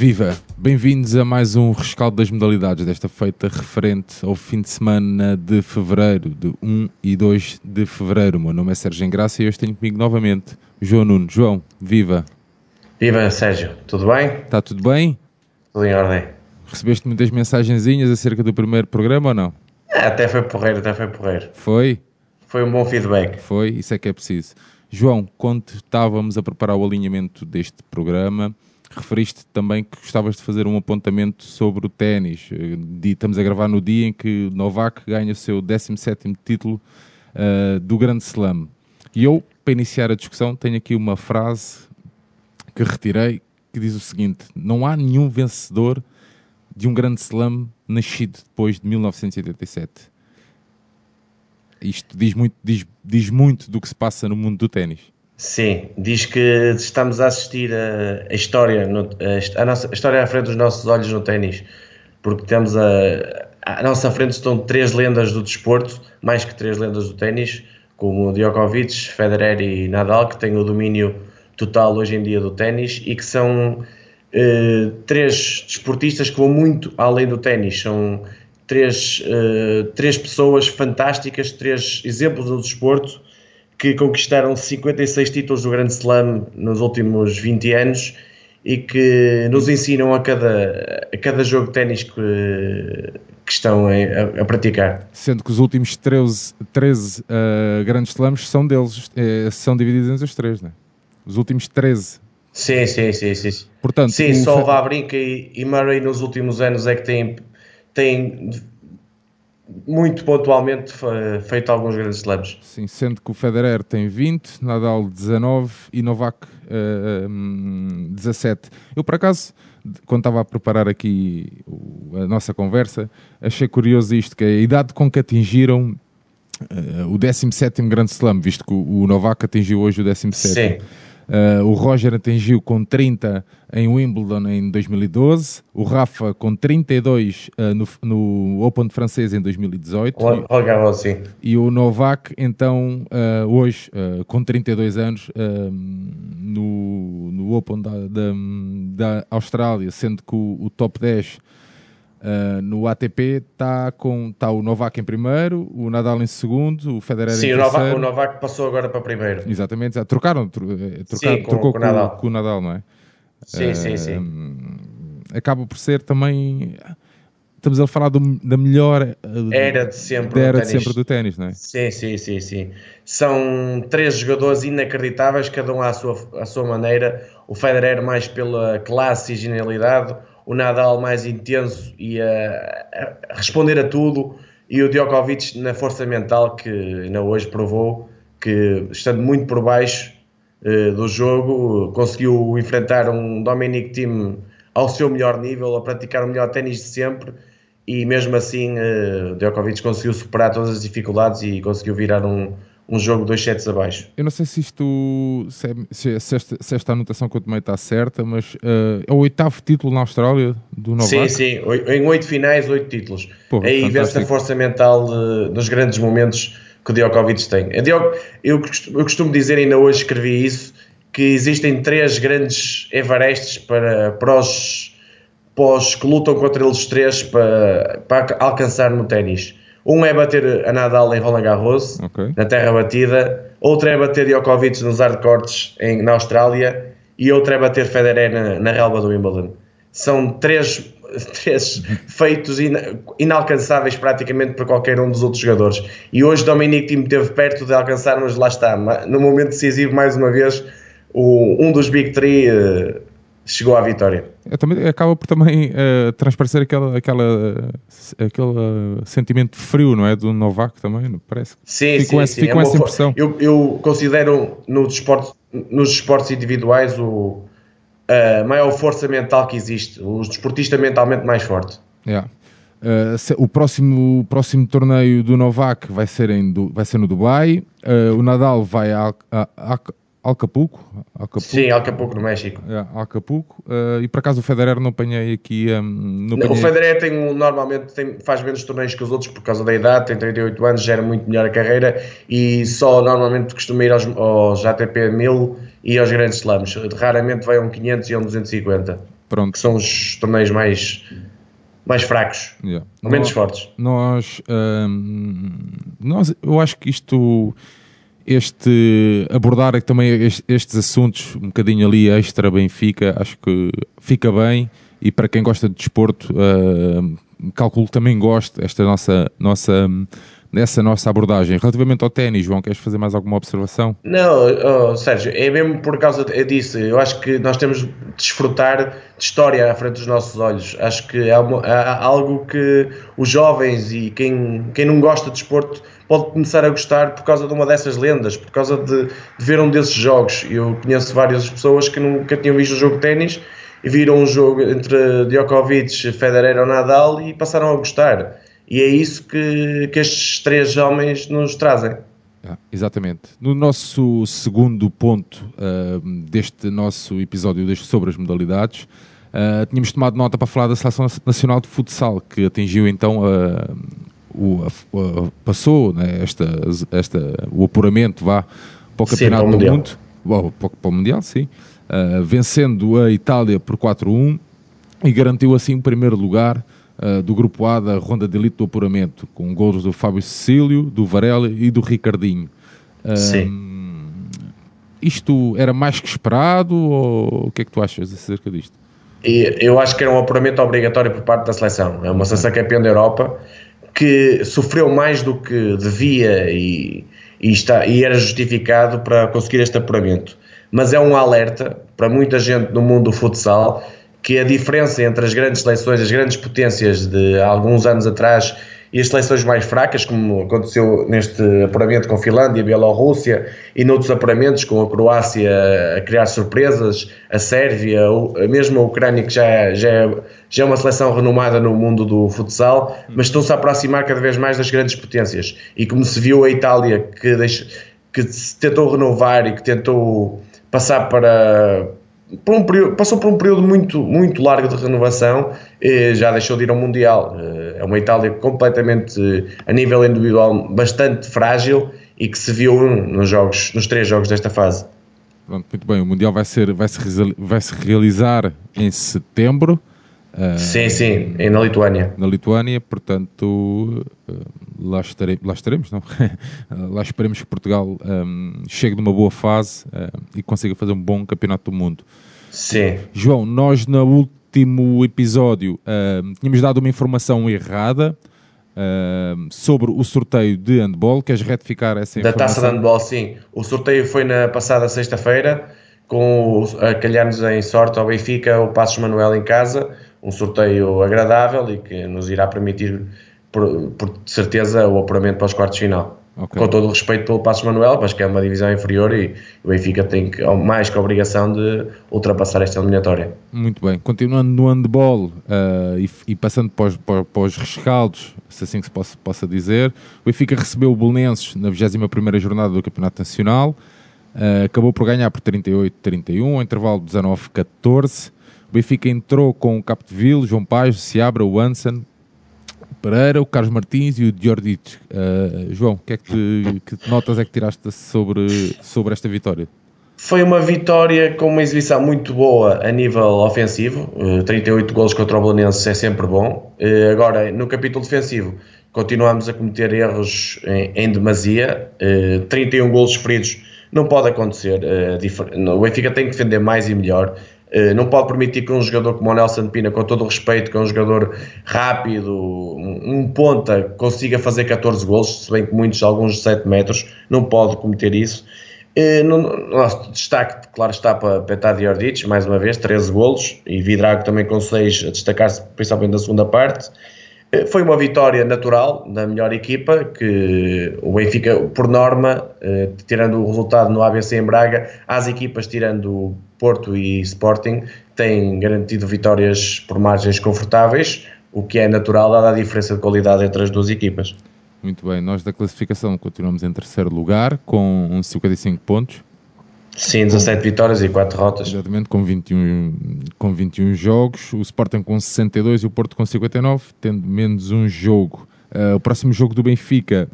Viva! Bem-vindos a mais um rescaldo das modalidades, desta feita referente ao fim de semana de fevereiro, de 1 e 2 de fevereiro. O meu nome é Sérgio Engraça e hoje tenho comigo novamente João Nuno. João, viva! Viva, Sérgio, tudo bem? Está tudo bem? Tudo em ordem. Recebeste muitas mensagenzinhas acerca do primeiro programa ou não? Ah, até foi porreiro, até foi porreiro. Foi? Foi um bom feedback. Foi, isso é que é preciso. João, quando estávamos a preparar o alinhamento deste programa, referiste também que gostavas de fazer um apontamento sobre o ténis. Eh, estamos a gravar no dia em que Novak ganha o seu 17º título uh, do Grande Slam. E eu, para iniciar a discussão, tenho aqui uma frase que retirei que diz o seguinte: Não há nenhum vencedor de um Grande Slam nascido depois de 1987. Isto diz muito, diz, diz muito do que se passa no mundo do ténis. Sim, diz que estamos a assistir a, a história, no, a, a, nossa a história à frente dos nossos olhos no ténis, porque temos a, à nossa frente estão três lendas do desporto, mais que três lendas do ténis, como Djokovic, Federer e Nadal, que têm o domínio total hoje em dia do ténis e que são eh, três desportistas que vão muito além do ténis, são três, eh, três pessoas fantásticas, três exemplos do desporto que conquistaram 56 títulos do Grande Slam nos últimos 20 anos e que nos ensinam a cada, a cada jogo de ténis que, que estão a, a, praticar. Sendo que os últimos 13, 13 uh, grandes slams são deles, é, são divididos entre os três, não é? Os últimos 13. Sim, sim, sim. sim. Portanto, sim, só o Vavrinka e, e Murray nos últimos anos é que têm, têm muito pontualmente feito alguns grandes slams. Sim, sendo que o Federer tem 20, Nadal 19 e Novak uh, um, 17. Eu, por acaso, quando estava a preparar aqui a nossa conversa, achei curioso isto, que é a idade com que atingiram uh, o 17º Grande Slam, visto que o, o Novak atingiu hoje o 17º. Sim. Uh, o Roger atingiu com 30 em Wimbledon em 2012, o Rafa com 32 uh, no, no Open francês em 2018 Roland sim. e o Novak então uh, hoje com 32 anos no, no Open da, da, da, Austrália, sendo que o, o top 10 Uh, no ATP está com tá o Novak em primeiro, o Nadal em segundo, o Federer Sim, em o terceiro. Sim, o Novak passou agora para primeiro. Exatamente, trocaram, tro, eh, trocaram sim, com, trocou com, com, Nadal. com, o Nadal, não é? Sim, uh, sim, sim. Acaba por ser também. Estamos a falar do, da melhor uh, era de sempre, da era de sempre do ténis, não é? Sim, sim, sim, sim. São três jogadores inacreditáveis, cada um à sua, à sua maneira. O Federer mais pela classe e genialidade, o Nadal mais intenso e a, a responder a tudo, e o Djokovic na força mental que ainda hoje provou que, estando muito por baixo uh, do jogo, conseguiu enfrentar um Dominic Thiem ao seu melhor nível, a praticar o melhor ténis de sempre, e mesmo assim uh, Djokovic conseguiu superar todas as dificuldades e conseguiu virar um, um jogo dois sets abaixo. Eu não sei se isto se, é, se, se, esta, se esta, anotação que eu tomei está certa, mas uh, é o oitavo título na Austrália do Novak? Sim, sim, em oito finais, oito títulos. Pô, Aí vê-se a força mental de, dos grandes momentos que o Djokovic tem. Eu, costumo dizer, ainda hoje escrevi isso, que existem três grandes Everestes para, para os, para os que lutam contra eles três para, para alcançar no ténis um é bater a Nadal em Roland Garros, okay. na terra batida. Outro é bater Djokovic nos hardcourts em, na Austrália. E outro é bater Federer na, na relva do Wimbledon. São três, três feitos inalcançáveis praticamente para qualquer um dos outros jogadores. E hoje Dominic Thiem esteve perto de alcançar, mas lá está. No momento decisivo, mais uma vez, o, um dos Big Three uh, chegou à vitória. É, também, acaba por também uh, transparecer aquela, aquela, aquele sentimento frio, não é? Do Novak também, parece. Sim, fico sim, essa, sim. Fico é essa impressão. Eu, eu considero no desporto, nos esportes individuais o, a maior força mental que existe, o desportista mentalmente mais forte. Yeah. Uh, o próximo, próximo torneio do Novak vai ser, em, vai ser no Dubai. Uh, o Nadal vai a, a, a, Alcapulco, Alcapulco. Sim, Alcapulco, no México. É, Alcapulco. Uh, e por acaso o Federer não apanhei aqui. Um, não apanhei... O Federer tem, normalmente tem, faz menos torneios que os outros por causa da idade, tem 38 anos, gera muito melhor a carreira e só normalmente costuma ir aos, aos ATP 1000 e aos grandes slams. Raramente vai a um 500 e a um 250. Pronto. que são os torneios mais, mais fracos, yeah. menos nós, fortes. Nós, hum, nós, eu acho que isto, este abordar também estes assuntos um bocadinho ali extra Benfica, acho que fica bem e para quem gosta de desporto, uh, calculo também gosto esta nossa nossa nessa nossa abordagem. Relativamente ao ténis, João, queres fazer mais alguma observação? Não, oh, Sérgio, é mesmo por causa disso. Eu acho que nós temos de desfrutar de história à frente dos nossos olhos. Acho que há algo que os jovens e quem, quem não gosta de desporto pode começar a gostar por causa de uma dessas lendas, por causa de, de ver um desses jogos. Eu conheço várias pessoas que nunca tinham visto um jogo de ténis e viram um jogo entre Djokovic, Federer ou Nadal e passaram a gostar. E é isso que, que estes três homens nos trazem. Ah, exatamente. No nosso segundo ponto uh, deste nosso episódio deste, sobre as modalidades, uh, tínhamos tomado nota para falar da Seleção Nacional de Futsal, que atingiu então uh, o, passou né, esta, esta, o apuramento vá, para o Campeonato sim, do Mundo, bom, para, para o Mundial, sim, vencendo a Itália por 4-1 e garantiu assim o primeiro lugar uh, do grupo A da ronda de elite do apuramento, com golos do Fábio Cecílio, do Varela e do Ricardinho. Uh, Sim. Isto era mais que esperado ou o que é que tu achas acerca disto? Eu acho que era um apuramento obrigatório por parte da seleção. É uma seleção campeã da Europa que sofreu mais do que devia e, e, está, e era justificado para conseguir este apuramento. Mas é um alerta para muita gente no mundo do futsal que a diferença entre as grandes seleções, as grandes potências de alguns anos atrás e as seleções mais fracas, como aconteceu neste apuramento com Finlândia, Bielorrússia e noutros apuramentos com a Croácia a criar surpresas, a Sérvia, mesmo a Ucrânia, que já, já, é, já é uma seleção renomada no mundo do futsal, mas estão-se a aproximar cada vez mais das grandes potências. E como se viu a Itália, que, deixe, que se tentou renovar e que tentou passar para por um período, passou por um período muito, muito largo de renovação, e já deixou de ir ao Mundial. Eh, é uma Itália completamente, a nível individual, bastante frágil e que se viu nos, jogos, nos três jogos desta fase. Muito bem, o Mundial vai, ser, vai, se, vai se realizar em setembro. Uh, sim, sim, é na Lituânia. Na Lituânia, portanto, uh, lá, estarei, lá estaremos, não? lá esperemos que Portugal um, chegue de uma boa fase uh, e consiga fazer um bom campeonato do mundo. Sim. João, nós no último episódio tínhamos dado uma informação errada sobre o sorteio de handball. Queres retificar essa informação? Da taça de handball, sim. O sorteio foi na passada sexta-feira, com a calhar-nos em sorte ao Benfica o Passos Manuel em casa um sorteio agradável e que nos irá permitir, por, por certeza, o apuramento para os quartos de final. Okay. Com todo o respeito pelo Passos Manuel, mas que é uma divisão inferior e o Benfica tem que, mais que a obrigação de ultrapassar esta eliminatória. Muito bem. Continuando no handball uh, e, e, passando para os, para, para os, rescaldos, se assim se possa, possa dizer, o Benfica recebeu o Belenenses na 21ª jornada do Campeonato Nacional, uh, acabou por ganhar por 38-31, intervalo 19-14, o Benfica entrou com o Capdeville, João Paz, Seabra, o Anson, Pereira, o Carlos Martins e o Diordic. Uh, João, que, é que, te, que notas é que tiraste sobre, sobre esta vitória? Foi uma vitória com uma exibição muito boa a nível ofensivo, uh, 38 golos contra o Belenenses é sempre bom. Uh, agora, no capítulo defensivo, continuamos a cometer erros em, em demasia, uh, 31 golos sofridos não pode acontecer, uh, o Benfica tem que defender mais e melhor, eh, não pode permitir que um jogador como o Nelson Pina, com todo o respeito, que é um jogador rápido, um ponta, consiga fazer 14 gols, se bem que muitos, alguns de 7 metros, não pode cometer isso. Eh, no nosso destaque, claro, está para Petad Ordic, mais uma vez, 13 golos, e Vidrago também com 6 a destacar-se principalmente na segunda parte. Eh, foi uma vitória natural da melhor equipa, que o Benfica, por norma, tirando o resultado no ABC em Braga, as equipas tirando Porto e Sporting têm garantido vitórias por margens confortáveis, o que é natural dada a diferença de qualidade entre as duas equipas. Muito bem, nós da classificação continuamos em terceiro lugar com 55 pontos. Sim, 17 vitórias e 4 derrotas. Exatamente, com 21, com 21 jogos. O Sporting com 62 e o Porto com 59, tendo menos um jogo. Uh, o próximo jogo do Benfica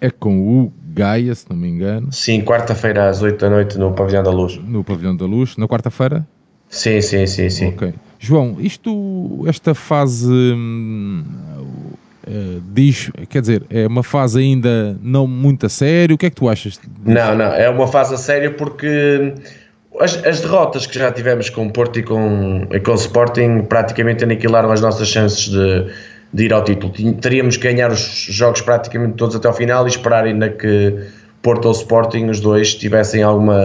é com o Gaia, se não me engano. Sim, quarta-feira às 8 da noite no Pavilhão da Luz. No Pavilhão da Luz. Na quarta-feira? Sim, sim, sim, sim. Ok. João, isto, esta fase hum, uh, diz, quer dizer, é uma fase ainda não muito a sério. O que é que tu achas? Não, não, é uma fase a sério porque as, as, derrotas que já tivemos com o Porto e com, e com o Sporting praticamente aniquilaram as nossas chances de, de ir ao título. Teríamos que ganhar os jogos praticamente todos até ao final e esperar ainda que Porto ou Sporting, os dois, tivessem alguma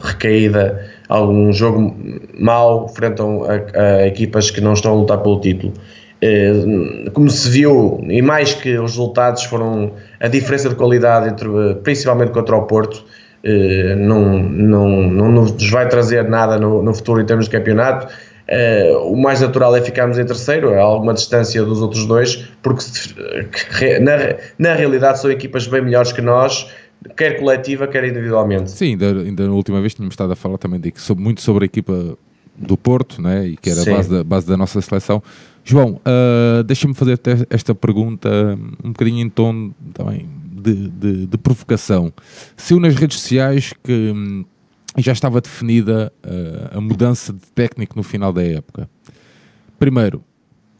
recaída, algum jogo mau frente a, a equipas que não estão a lutar pelo título. Eh, como se viu, e mais que os resultados foram a diferença de qualidade entre, principalmente contra o Porto, eh, não, não, não nos vai trazer nada no, no futuro em termos de campeonato. Eh, o mais natural é ficarmos em terceiro, a alguma distância dos outros dois, porque na, na realidade são equipas bem melhores que nós, quer coletiva, quer individualmente. Sim, ainda, ainda na última vez tínhamos estado a falar também de, sobre, muito sobre a equipa do Porto, né? e que era a base da, base da nossa seleção. João, uh, deixa-me fazer esta pergunta um bocadinho em tom também de, de, de provocação. Se nas redes sociais que hum, já estava definida uh, a mudança de técnico no final da época. Primeiro,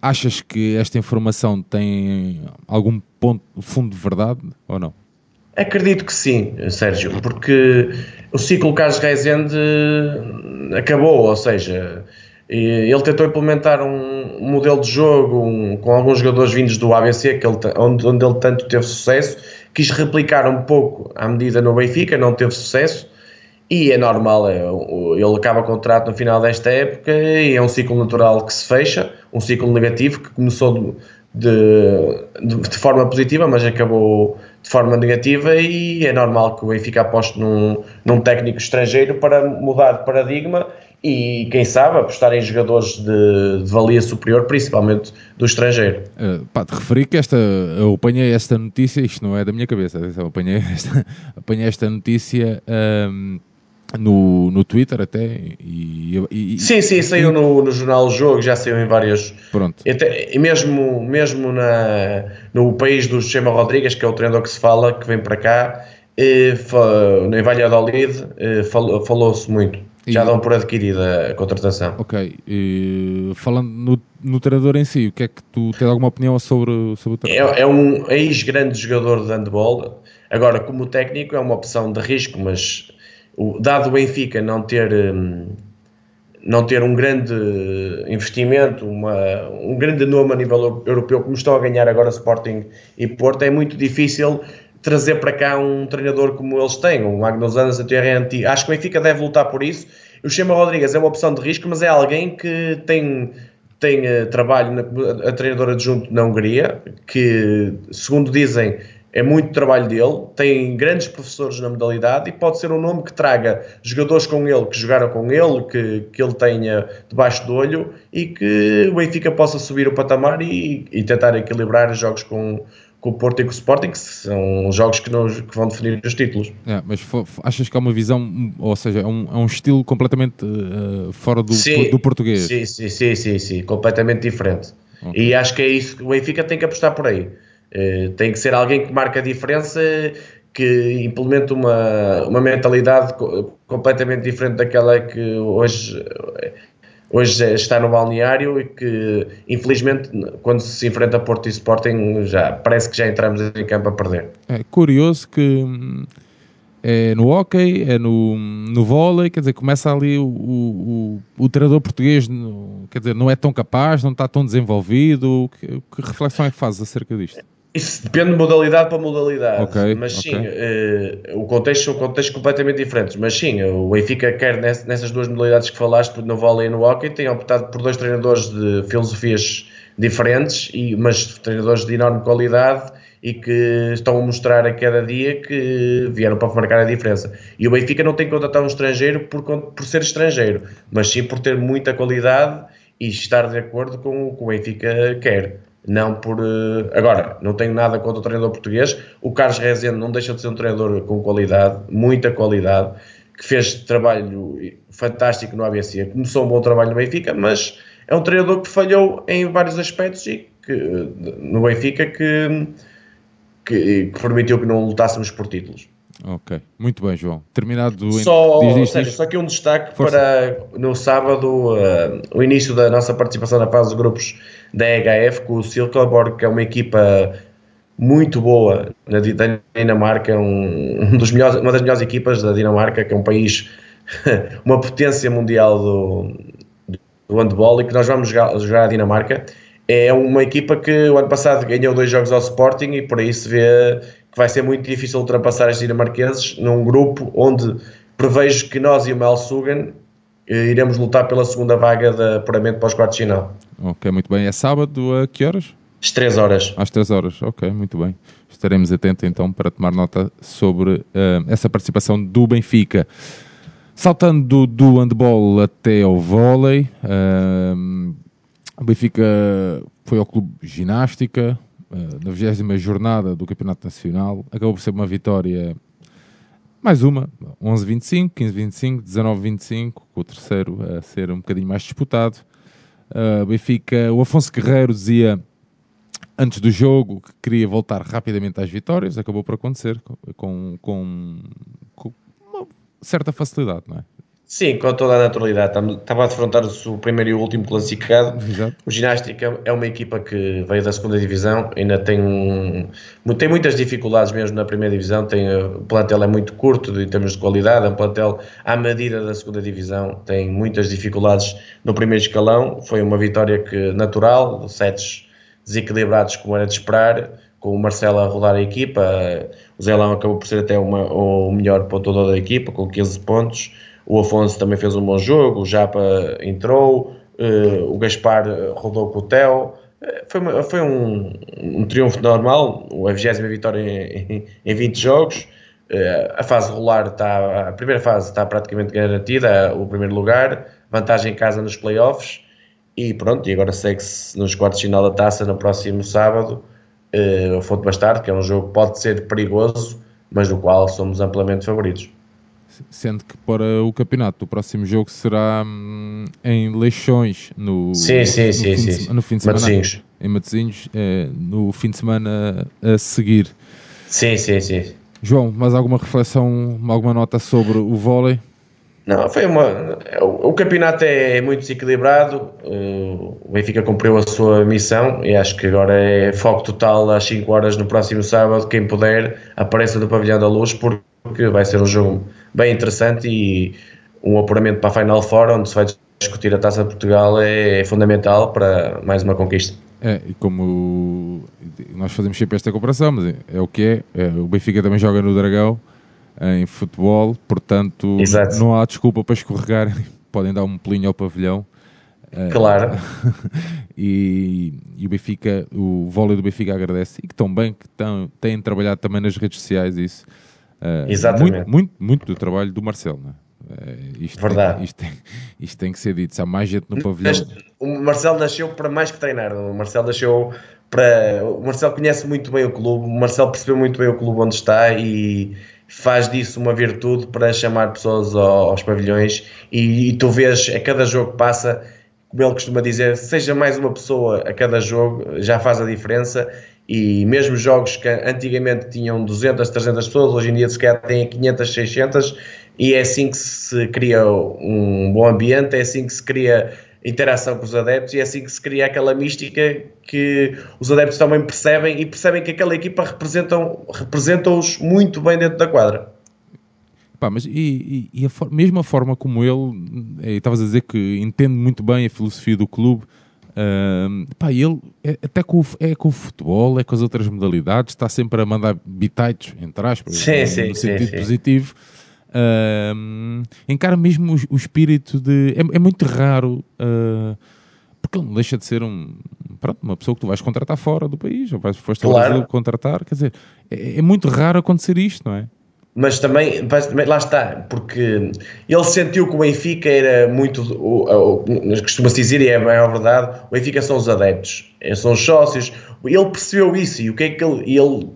achas que esta informação tem algum ponto, fundo de verdade ou não? Acredito que sim, Sérgio, porque o ciclo Carlos Reisende acabou, ou seja, ele tentou implementar um modelo de jogo um, com alguns jogadores vindos do ABC, que ele, onde, onde ele tanto teve sucesso, quis replicar um pouco à medida no Benfica, não teve sucesso, e é normal, é, ele acaba o contrato no final desta época e é um ciclo natural que se fecha, um ciclo negativo que começou de, de, de forma positiva, mas acabou de forma negativa e é normal que o Benfica aposte num, num técnico estrangeiro para mudar de paradigma e quem sabe apostar em jogadores de, de valia superior, principalmente do estrangeiro. Uh, pá, te referi que esta, eu apanhei esta notícia, isto não é da minha cabeça, eu apanhei esta, apanhei esta notícia um, no, no Twitter até. E, e sim, sim, saiu no, no jornal Jogo, já saiu em várias. Pronto. Até, e mesmo, mesmo na, no país do Chema Rodrigues, que é o treinador que se fala, que vem para cá, e, em Valladolid, falou-se muito já dão por adquirida a contratação. Ok. E, falando no, no treinador em si, o que é que tu tens alguma opinião sobre, sobre o treinador? É, é um ex-grande jogador de handball. Agora, como técnico, é uma opção de risco, mas o, dado o Benfica não ter. Hum, não ter um grande investimento, uma, um grande nome a nível europeu, como estão a ganhar agora Sporting e Porto, é muito difícil trazer para cá um treinador como eles têm, o Magnus Anderson, Thierry Acho que o Benfica deve lutar por isso. O Chema Rodrigues é uma opção de risco, mas é alguém que tem, tem uh, trabalho na a treinadora adjunto na Hungria, que, segundo dizem, é muito trabalho dele, tem grandes professores na modalidade e pode ser um nome que traga jogadores com ele, que jogaram com ele, que, que ele tenha debaixo do olho e que o Benfica possa subir o patamar e, e tentar equilibrar os jogos com, com o Porto e com o Sporting, que são jogos que, nos, que vão definir os títulos. É, mas achas que é uma visão, ou seja, é um, é um estilo completamente uh, fora do, sim, do português? Sim, sim, sim, sim, sim, completamente diferente. Okay. E acho que é isso que o Benfica tem que apostar por aí. Uh, tem que ser alguém que marca a diferença, que implemente uma, uma mentalidade completamente diferente daquela que hoje hoje está no balneário e que, infelizmente, quando se enfrenta Porto e Sporting, já, parece que já entramos em campo a perder. É curioso que hum, é no hockey, é no, no vôlei, quer dizer, começa ali o, o, o, treinador português, quer dizer, não é tão capaz, não está tão desenvolvido. Que, que reflexão é que fazes acerca disto? Isso depende de modalidade para modalidade, okay, mas sim, uh, o contexto são contextos completamente diferentes, mas sim, o Benfica quer nessas duas modalidades que falaste, no vôlei e no hockey, tem optado por dois treinadores de filosofias diferentes, e, mas treinadores de enorme qualidade e que estão a mostrar a cada dia que vieram para marcar a diferença. E o Benfica não tem que contratar um estrangeiro por, por ser estrangeiro, mas sim por ter muita qualidade e estar de acordo com o que o Benfica quer não por. Eh, agora, não tenho nada contra o treinador português. O Carlos Rezende não deixa de ser um treinador com qualidade, muita qualidade, que fez trabalho fantástico no ABC. Começou um bom trabalho no Benfica, mas é um treinador que falhou em vários aspectos e que, no Benfica que, que, que permitiu que não lutássemos por títulos. Ok, muito bem, João. Terminado. Só, diz, diz, diz. só que um destaque Força. para no sábado uh, o início da nossa participação na fase de grupos da EHF com o Silkeborg, que é uma equipa muito boa na Dinamarca, um, um dos melhores, uma das melhores equipas da Dinamarca, que é um país, uma potência mundial do, do handball e que nós vamos jogar, jogar a Dinamarca. É uma equipa que o ano passado ganhou dois jogos ao Sporting e por aí se vê vai ser muito difícil ultrapassar os dinamarqueses num grupo onde prevejo que nós e o Mel Sugan eh, iremos lutar pela segunda vaga de apuramento para os quartos de final. Ok, muito bem. É sábado a que horas? Às 3 horas. Às 3 horas, ok, muito bem. Estaremos atentos então para tomar nota sobre uh, essa participação do Benfica. Saltando do, do handball até ao vôlei, uh, o Benfica foi ao clube ginástica na 20 jornada do Campeonato Nacional. Acabou por ser uma vitória, mais uma, 11-25, 15-25, 19-25, com o terceiro a ser um bocadinho mais disputado. Uh, Benfica, o Afonso Guerreiro dizia antes do jogo que queria voltar rapidamente às vitórias, acabou por acontecer com, com, com uma certa facilidade, não é? Sim, com toda a naturalidade. Estava a defrontar o primeiro e o último classificado. Exato. O Ginástica é uma equipa que veio da segunda divisão, ainda tem, um, tem muitas dificuldades mesmo na primeira divisão. Tem, o plantel é muito curto em termos de qualidade, é um plantel à medida da segunda divisão, tem muitas dificuldades no primeiro escalão. Foi uma vitória que, natural, sets desequilibrados como era de esperar, com o Marcelo a rodar a equipa. O Zé Lão acabou por ser até uma, o melhor pontuador da equipa, com 15 pontos. O Afonso também fez um bom jogo, o Japa entrou, uh, o Gaspar rodou com o Theo. Eh, foi, uma, foi um, um, triunfo normal, a 20 vitória em, em 20 jogos. Uh, a fase rolar está, a primeira fase está praticamente garantida, o primeiro lugar, vantagem em casa nos playoffs e pronto, e agora segue-se nos quartos de final da taça no próximo sábado, uh, Fonte Bastardo, que é um jogo que pode ser perigoso, mas do qual somos amplamente favoritos. Sendo que para o campeonato, o próximo jogo será hum, em Leixões, no, sim, sim, no, sim, fim, sim. no fim de semana. Em Matosinhos, é, no fim de semana a seguir. Sim, sim, sim. João, mais alguma reflexão, alguma nota sobre o vôlei? Não, foi uma. O, o campeonato é muito desequilibrado. Uh, o Benfica cumpriu a sua missão e acho que agora é foco total às 5 horas no próximo sábado. Quem puder, apareça no Pavilhão da Luz, porque vai ser um jogo bem interessante e um apuramento para a Final Four, onde se vai discutir a taça de Portugal, é, é fundamental para mais uma conquista. É, e como nós fazemos sempre esta comparação, mas é o que é, é o Benfica também joga no Dragão em futebol, portanto Exato. não há desculpa para escorregar, podem dar um pulinho ao pavilhão. Eh, claro. e, e, o Benfica, o vôlei do Benfica agradece e que tão bem que tão, têm trabalhado também nas redes sociais isso. Uh, Exatamente. Muito, muito, muito, do trabalho do Marcelo, não é? Uh, isto Verdade. Tem, isto, tem, isto tem que ser dito. Se há mais gente no pavilhão. O Marcelo nasceu para mais que treinar. O Marcelo nasceu para. O Marcelo conhece muito bem o clube. O Marcelo percebeu muito bem o clube onde está e, faz disso uma virtude para chamar pessoas aos pavilhões e, e, tu vês a cada jogo que passa, como ele costuma dizer, seja mais uma pessoa a cada jogo, já faz a diferença e mesmo jogos que antigamente tinham 200, 300 pessoas, hoje em dia se calhar têm 500, 600 e é assim que se cria um bom ambiente, é assim que se cria interação com os adeptos e é assim que se cria aquela mística que os adeptos também percebem e percebem que aquela equipa representam, representam-os muito bem dentro da quadra. Pá, mas e, e, e a for, mesmo a forma como ele, eh, estavas a dizer que entende muito bem a filosofia do clube, uh, pá, ele é, até com o, é com o futebol, é com as outras modalidades, está sempre a mandar bitites, entre aspas, sim, no, sim, no sentido sim, positivo. Uh, encara mesmo o, o, espírito de. É, é muito raro, uh, porque ele não deixa de ser um, pronto, uma pessoa que tu vais contratar fora do país, ou vais, foste claro. Brasil contratar, quer dizer, é, é, muito raro acontecer isto, não é? Mas também, lá está, porque ele sentiu que o Benfica era muito, costuma-se dizer, e é a verdade, o Benfica são os adeptos, são os sócios, ele percebeu isso, e o que é que ele, ele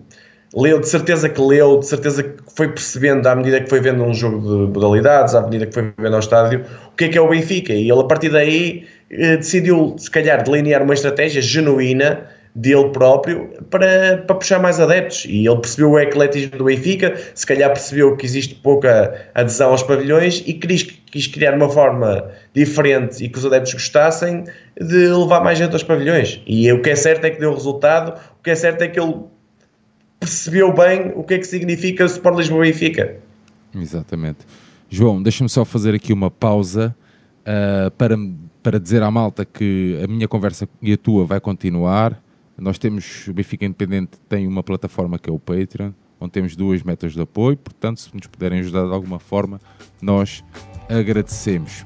leu, de certeza que leu, de certeza que foi percebendo à medida que foi vendo um jogo de modalidades, à medida que foi vendo ao estádio, o que é que é o Benfica. E ele, a partir daí, eh, decidiu, se calhar, delinear uma estratégia genuína dele próprio para, para puxar mais adeptos. E ele percebeu o ecletismo do Benfica, se calhar percebeu que existe pouca adesão aos pavilhões e quis, quis criar uma forma diferente e que os adeptos gostassem de levar mais gente aos pavilhões. E o que é certo é que deu resultado, o que é certo é que ele percebeu bem o que é que significa o Sport Lisboa Benfica. Exatamente. João, deixa-me só fazer aqui uma pausa uh, para, para dizer à malta que a minha conversa e a tua vai continuar. Nós temos, o Benfica Independente tem uma plataforma que é o Patreon, onde temos duas metas de apoio, portanto, se nos puderem ajudar de alguma forma, nós agradecemos.